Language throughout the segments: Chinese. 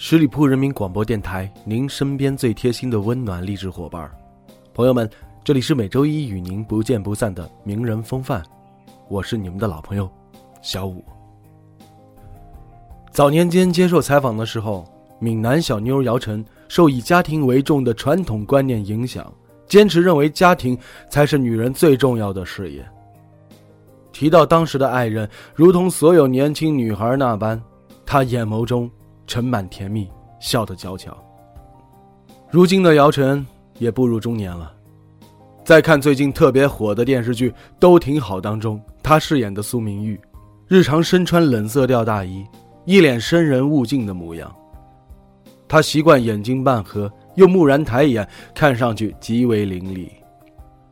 十里铺人民广播电台，您身边最贴心的温暖励志伙伴。朋友们，这里是每周一与您不见不散的名人风范，我是你们的老朋友小五。早年间接受采访的时候，闽南小妞姚晨受以家庭为重的传统观念影响，坚持认为家庭才是女人最重要的事业。提到当时的爱人，如同所有年轻女孩那般。她眼眸中盛满甜蜜，笑得娇俏。如今的姚晨也步入中年了，在看最近特别火的电视剧《都挺好》当中，她饰演的苏明玉，日常身穿冷色调大衣，一脸生人勿近的模样。她习惯眼睛半合，又蓦然抬眼，看上去极为凌厉。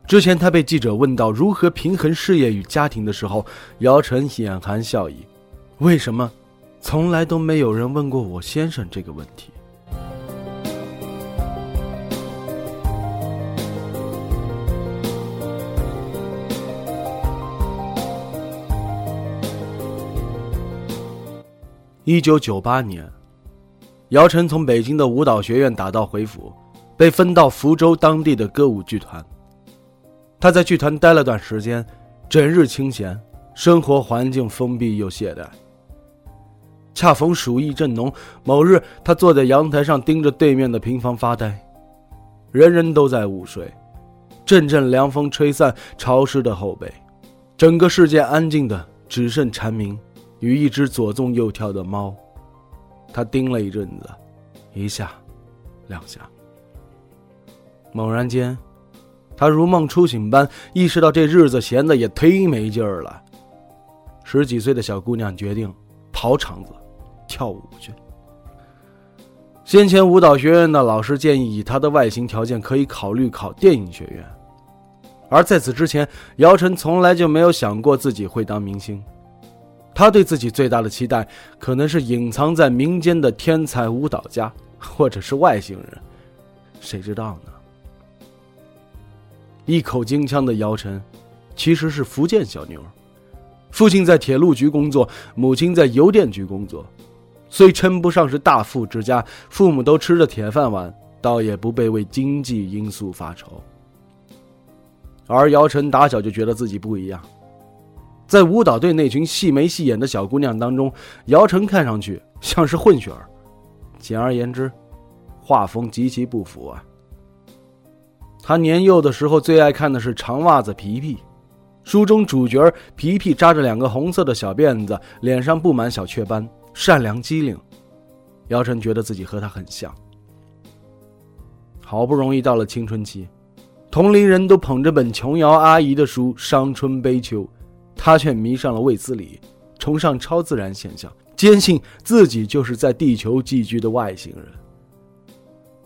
之前她被记者问到如何平衡事业与家庭的时候，姚晨眼含笑意：“为什么？”从来都没有人问过我先生这个问题。一九九八年，姚晨从北京的舞蹈学院打道回府，被分到福州当地的歌舞剧团。他在剧团待了段时间，整日清闲，生活环境封闭又懈怠。恰逢暑意正浓，某日他坐在阳台上，盯着对面的平房发呆。人人都在午睡，阵阵凉风吹散潮湿的后背，整个世界安静的只剩蝉鸣与一只左纵右跳的猫。他盯了一阵子，一下，两下。猛然间，他如梦初醒般意识到这日子闲的也忒没劲儿了。十几岁的小姑娘决定跑场子。跳舞去。先前舞蹈学院的老师建议，以他的外形条件可以考虑考电影学院。而在此之前，姚晨从来就没有想过自己会当明星。他对自己最大的期待，可能是隐藏在民间的天才舞蹈家，或者是外星人，谁知道呢？一口京腔的姚晨，其实是福建小妞。父亲在铁路局工作，母亲在邮电局工作。虽称不上是大富之家，父母都吃着铁饭碗，倒也不被为经济因素发愁。而姚晨打小就觉得自己不一样，在舞蹈队那群细眉细眼的小姑娘当中，姚晨看上去像是混血儿。简而言之，画风极其不符啊。他年幼的时候最爱看的是《长袜子皮皮》，书中主角皮皮扎着两个红色的小辫子，脸上布满小雀斑。善良机灵，姚晨觉得自己和他很像。好不容易到了青春期，同龄人都捧着本琼瑶阿姨的书《伤春悲秋》，她却迷上了卫斯理，崇尚超自然现象，坚信自己就是在地球寄居的外星人。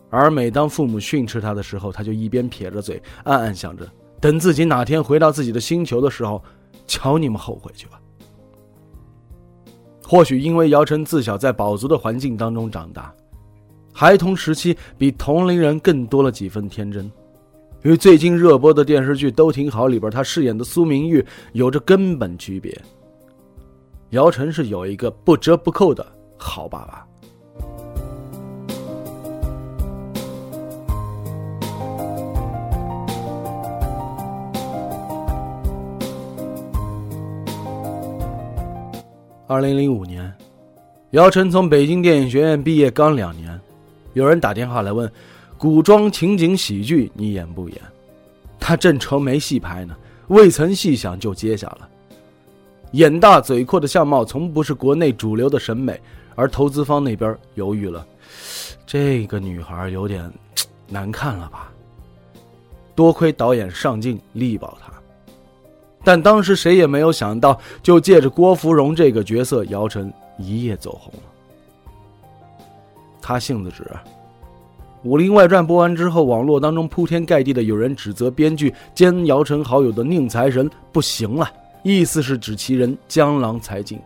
而每当父母训斥他的时候，他就一边撇着嘴，暗暗想着：等自己哪天回到自己的星球的时候，瞧你们后悔去吧。或许因为姚晨自小在饱足的环境当中长大，孩童时期比同龄人更多了几分天真，与最近热播的电视剧都挺好里边他饰演的苏明玉有着根本区别。姚晨是有一个不折不扣的好爸爸。二零零五年，姚晨从北京电影学院毕业刚两年，有人打电话来问：“古装情景喜剧你演不演？”他正愁没戏拍呢，未曾细想就接下了。眼大嘴阔的相貌从不是国内主流的审美，而投资方那边犹豫了，这个女孩有点难看了吧？多亏导演上镜力保她。但当时谁也没有想到，就借着郭芙蓉这个角色，姚晨一夜走红了。他性子直，《武林外传》播完之后，网络当中铺天盖地的有人指责编剧兼姚晨好友的宁财神不行了，意思是指其人江郎才尽。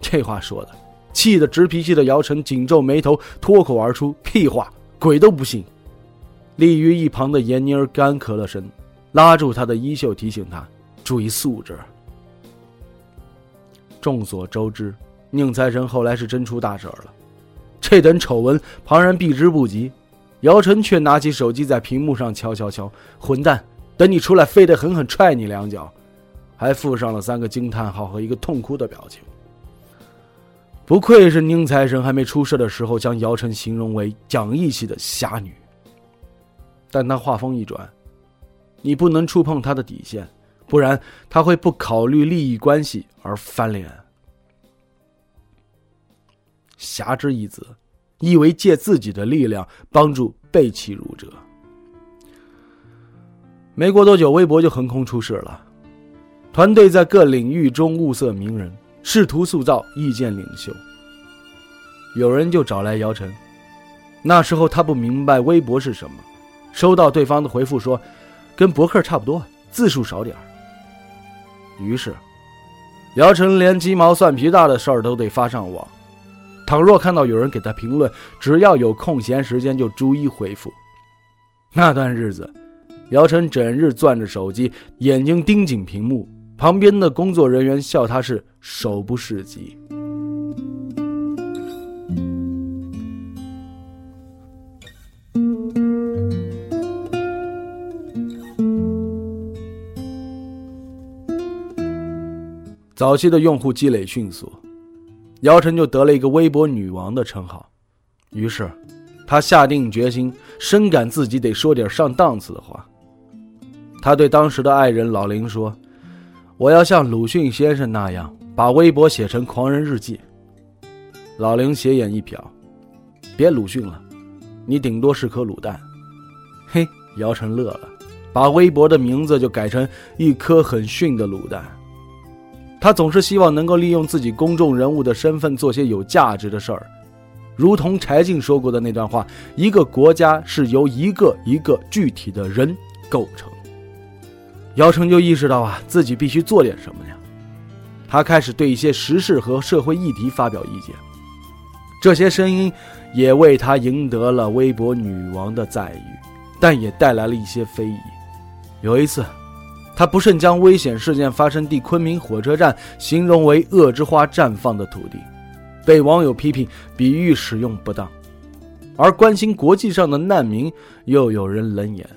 这话说的，气得直脾气的姚晨紧皱眉头，脱口而出：“屁话，鬼都不信。”立于一旁的闫妮儿干咳了声，拉住他的衣袖，提醒他注意素质。众所周知，宁财神后来是真出大事了。这等丑闻，旁人避之不及，姚晨却拿起手机在屏幕上敲敲敲：“混蛋，等你出来，非得狠狠踹你两脚！”还附上了三个惊叹号和一个痛哭的表情。不愧是宁财神，还没出事的时候将姚晨形容为讲义气的侠女。但他话锋一转：“你不能触碰他的底线，不然他会不考虑利益关系而翻脸。”侠之一子，意为借自己的力量帮助被欺辱者。没过多久，微博就横空出世了。团队在各领域中物色名人，试图塑造意见领袖。有人就找来姚晨，那时候他不明白微博是什么，收到对方的回复说，跟博客差不多，字数少点于是，姚晨连鸡毛蒜皮大的事儿都得发上网。倘若看到有人给他评论，只要有空闲时间就逐一回复。那段日子，姚晨整日攥着手机，眼睛盯紧屏幕，旁边的工作人员笑他是手不释级。早期的用户积累迅速。姚晨就得了一个微博女王的称号，于是，他下定决心，深感自己得说点上档次的话。他对当时的爱人老林说：“我要像鲁迅先生那样，把微博写成狂人日记。”老林斜眼一瞟：“别鲁迅了，你顶多是颗卤蛋。”嘿，姚晨乐了，把微博的名字就改成一颗很逊的卤蛋。他总是希望能够利用自己公众人物的身份做些有价值的事儿，如同柴静说过的那段话：“一个国家是由一个一个具体的人构成。”姚晨就意识到啊，自己必须做点什么呀。他开始对一些时事和社会议题发表意见，这些声音也为他赢得了微博女王的赞誉，但也带来了一些非议。有一次。他不慎将危险事件发生地昆明火车站形容为“恶之花绽放的土地”，被网友批评比喻使用不当。而关心国际上的难民，又有人冷眼。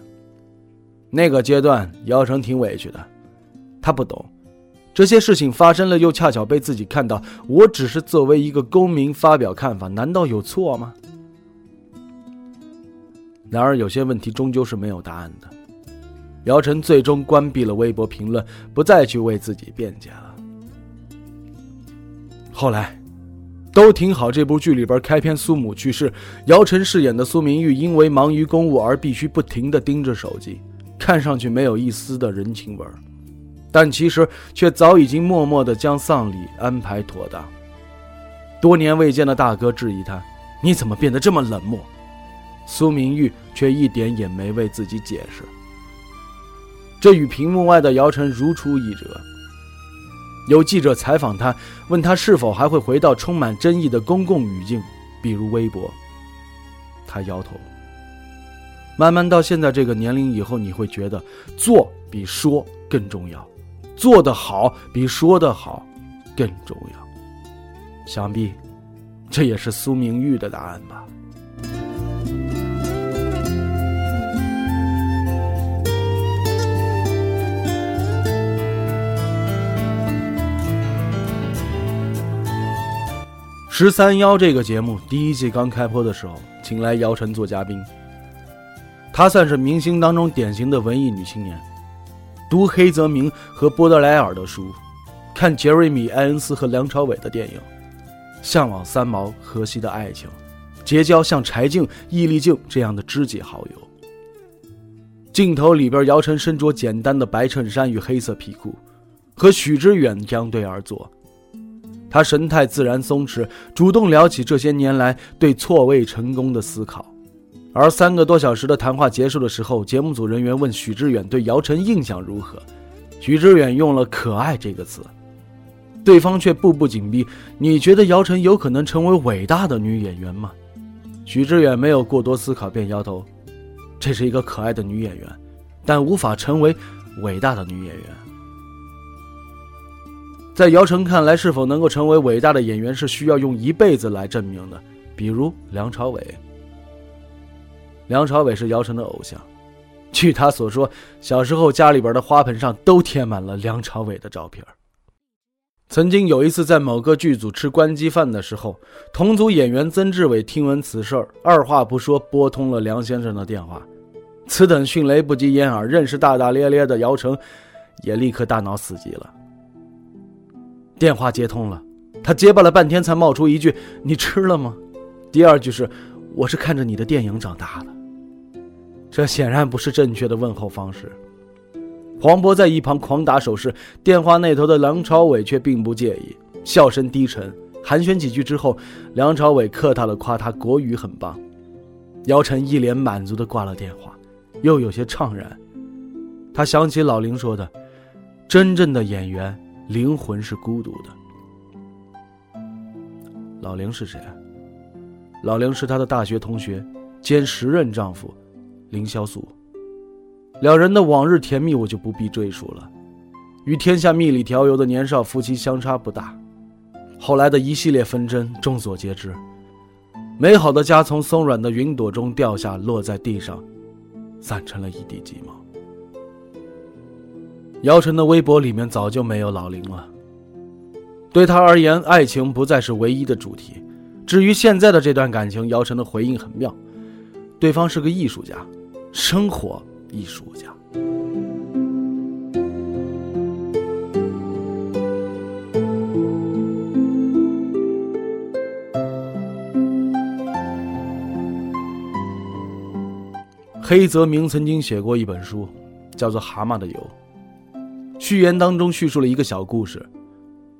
那个阶段，姚晨挺委屈的，他不懂，这些事情发生了，又恰巧被自己看到。我只是作为一个公民发表看法，难道有错吗？然而，有些问题终究是没有答案的。姚晨最终关闭了微博评论，不再去为自己辩解了。后来，都挺好。这部剧里边开篇苏母去世，姚晨饰演的苏明玉因为忙于公务而必须不停地盯着手机，看上去没有一丝的人情味儿，但其实却早已经默默地将丧礼安排妥当。多年未见的大哥质疑他：“你怎么变得这么冷漠？”苏明玉却一点也没为自己解释。这与屏幕外的姚晨如出一辙。有记者采访他，问他是否还会回到充满争议的公共语境，比如微博。他摇头。慢慢到现在这个年龄以后，你会觉得做比说更重要，做得好比说得好更重要。想必，这也是苏明玉的答案吧。十三幺这个节目第一季刚开播的时候，请来姚晨做嘉宾。她算是明星当中典型的文艺女青年，读黑泽明和波德莱尔的书，看杰瑞米·艾恩斯和梁朝伟的电影，向往三毛、荷西的爱情，结交像柴静、易立竞这样的知己好友。镜头里边，姚晨身着简单的白衬衫与黑色皮裤，和许知远相对而坐。他神态自然松弛，主动聊起这些年来对错位成功的思考，而三个多小时的谈话结束的时候，节目组人员问许志远对姚晨印象如何，许志远用了“可爱”这个词，对方却步步紧逼：“你觉得姚晨有可能成为伟大的女演员吗？”许志远没有过多思考，便摇头：“这是一个可爱的女演员，但无法成为伟大的女演员。”在姚晨看来，是否能够成为伟大的演员是需要用一辈子来证明的，比如梁朝伟。梁朝伟是姚晨的偶像，据他所说，小时候家里边的花盆上都贴满了梁朝伟的照片。曾经有一次在某个剧组吃关机饭的时候，同组演员曾志伟听闻此事儿，二话不说拨通了梁先生的电话。此等迅雷不及掩耳，认识大大咧咧的姚晨，也立刻大脑死机了。电话接通了，他结巴了半天才冒出一句：“你吃了吗？”第二句是：“我是看着你的电影长大的。”这显然不是正确的问候方式。黄渤在一旁狂打手势，电话那头的梁朝伟却并不介意，笑声低沉，寒暄几句之后，梁朝伟客套的夸他国语很棒。姚晨一脸满足的挂了电话，又有些怅然。他想起老林说的：“真正的演员灵魂是孤独的。”老林是谁？老林是他的大学同学兼时任丈夫。凌潇肃，两人的往日甜蜜我就不必赘述了。与天下蜜里调油的年少夫妻相差不大，后来的一系列纷争众所皆知。美好的家从松软的云朵中掉下，落在地上，散成了一地鸡毛。姚晨的微博里面早就没有老林了。对他而言，爱情不再是唯一的主题。至于现在的这段感情，姚晨的回应很妙，对方是个艺术家。生活艺术家，黑泽明曾经写过一本书，叫做《蛤蟆的油》。序言当中叙述了一个小故事，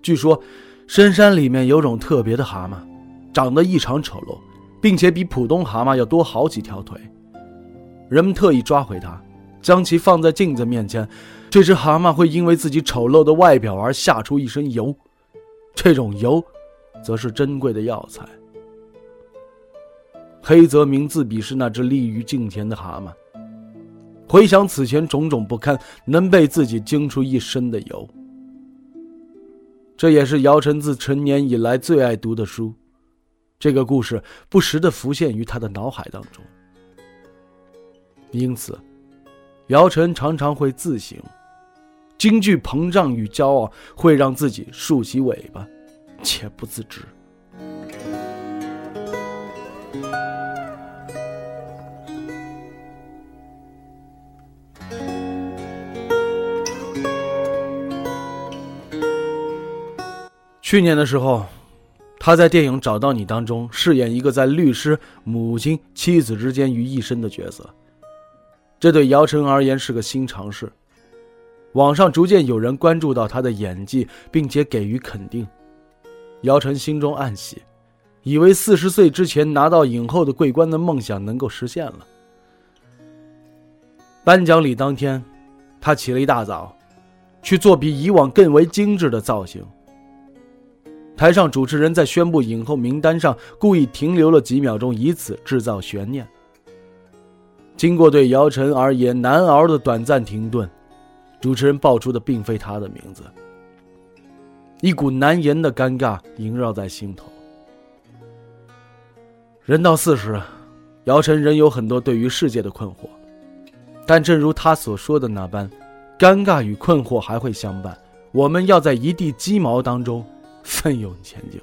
据说深山里面有种特别的蛤蟆，长得异常丑陋，并且比普通蛤蟆要多好几条腿。人们特意抓回它，将其放在镜子面前。这只蛤蟆会因为自己丑陋的外表而吓出一身油，这种油，则是珍贵的药材。黑泽明自比是那只立于镜前的蛤蟆，回想此前种种不堪，能被自己惊出一身的油。这也是姚晨自成年以来最爱读的书，这个故事不时的浮现于他的脑海当中。因此，姚晨常常会自省，京剧膨胀与骄傲会让自己竖起尾巴，且不自知。去年的时候，他在电影《找到你》当中饰演一个在律师、母亲、妻子之间于一身的角色。这对姚晨而言是个新尝试，网上逐渐有人关注到他的演技，并且给予肯定。姚晨心中暗喜，以为四十岁之前拿到影后的桂冠的梦想能够实现了。颁奖礼当天，他起了一大早，去做比以往更为精致的造型。台上主持人在宣布影后名单上故意停留了几秒钟，以此制造悬念。经过对姚晨而言难熬的短暂停顿，主持人报出的并非他的名字。一股难言的尴尬萦绕在心头。人到四十，姚晨仍有很多对于世界的困惑，但正如他所说的那般，尴尬与困惑还会相伴。我们要在一地鸡毛当中奋勇前进。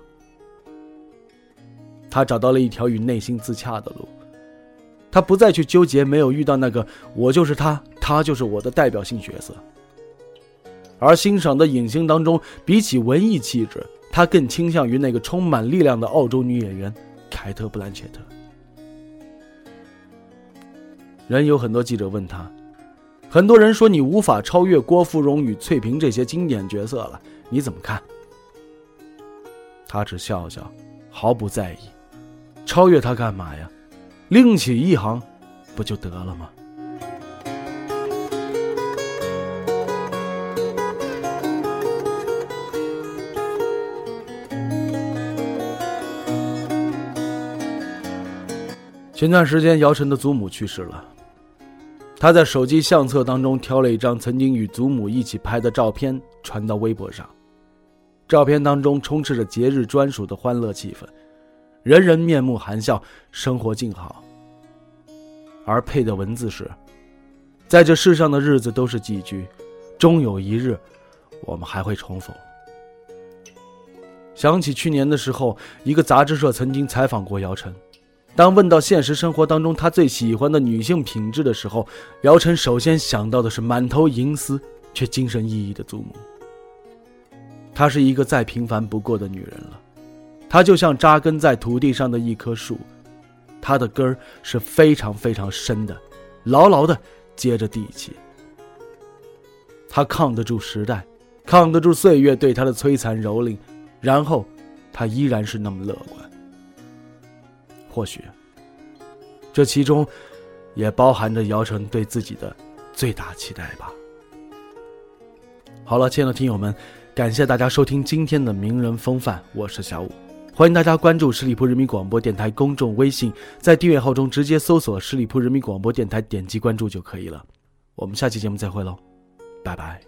他找到了一条与内心自洽的路。他不再去纠结没有遇到那个我就是他，他就是我的代表性角色。而欣赏的影星当中，比起文艺气质，他更倾向于那个充满力量的澳洲女演员凯特·布兰切特。人有很多记者问他，很多人说你无法超越郭芙蓉与翠萍这些经典角色了，你怎么看？他只笑笑，毫不在意，超越他干嘛呀？另起一行，不就得了吗？前段时间，姚晨的祖母去世了。他在手机相册当中挑了一张曾经与祖母一起拍的照片，传到微博上。照片当中充斥着节日专属的欢乐气氛，人人面目含笑，生活静好。而配的文字是：“在这世上的日子都是寄居，终有一日，我们还会重逢。”想起去年的时候，一个杂志社曾经采访过姚晨。当问到现实生活当中他最喜欢的女性品质的时候，姚晨首先想到的是满头银丝却精神奕奕的祖母。她是一个再平凡不过的女人了，她就像扎根在土地上的一棵树，她的根儿是非常非常深的，牢牢的接着地气。她抗得住时代，抗得住岁月对她的摧残蹂躏，然后，她依然是那么乐观。或许，这其中也包含着姚晨对自己的最大期待吧。好了，亲爱的听友们，感谢大家收听今天的名人风范，我是小五，欢迎大家关注十里铺人民广播电台公众微信，在订阅号中直接搜索“十里铺人民广播电台”，点击关注就可以了。我们下期节目再会喽，拜拜。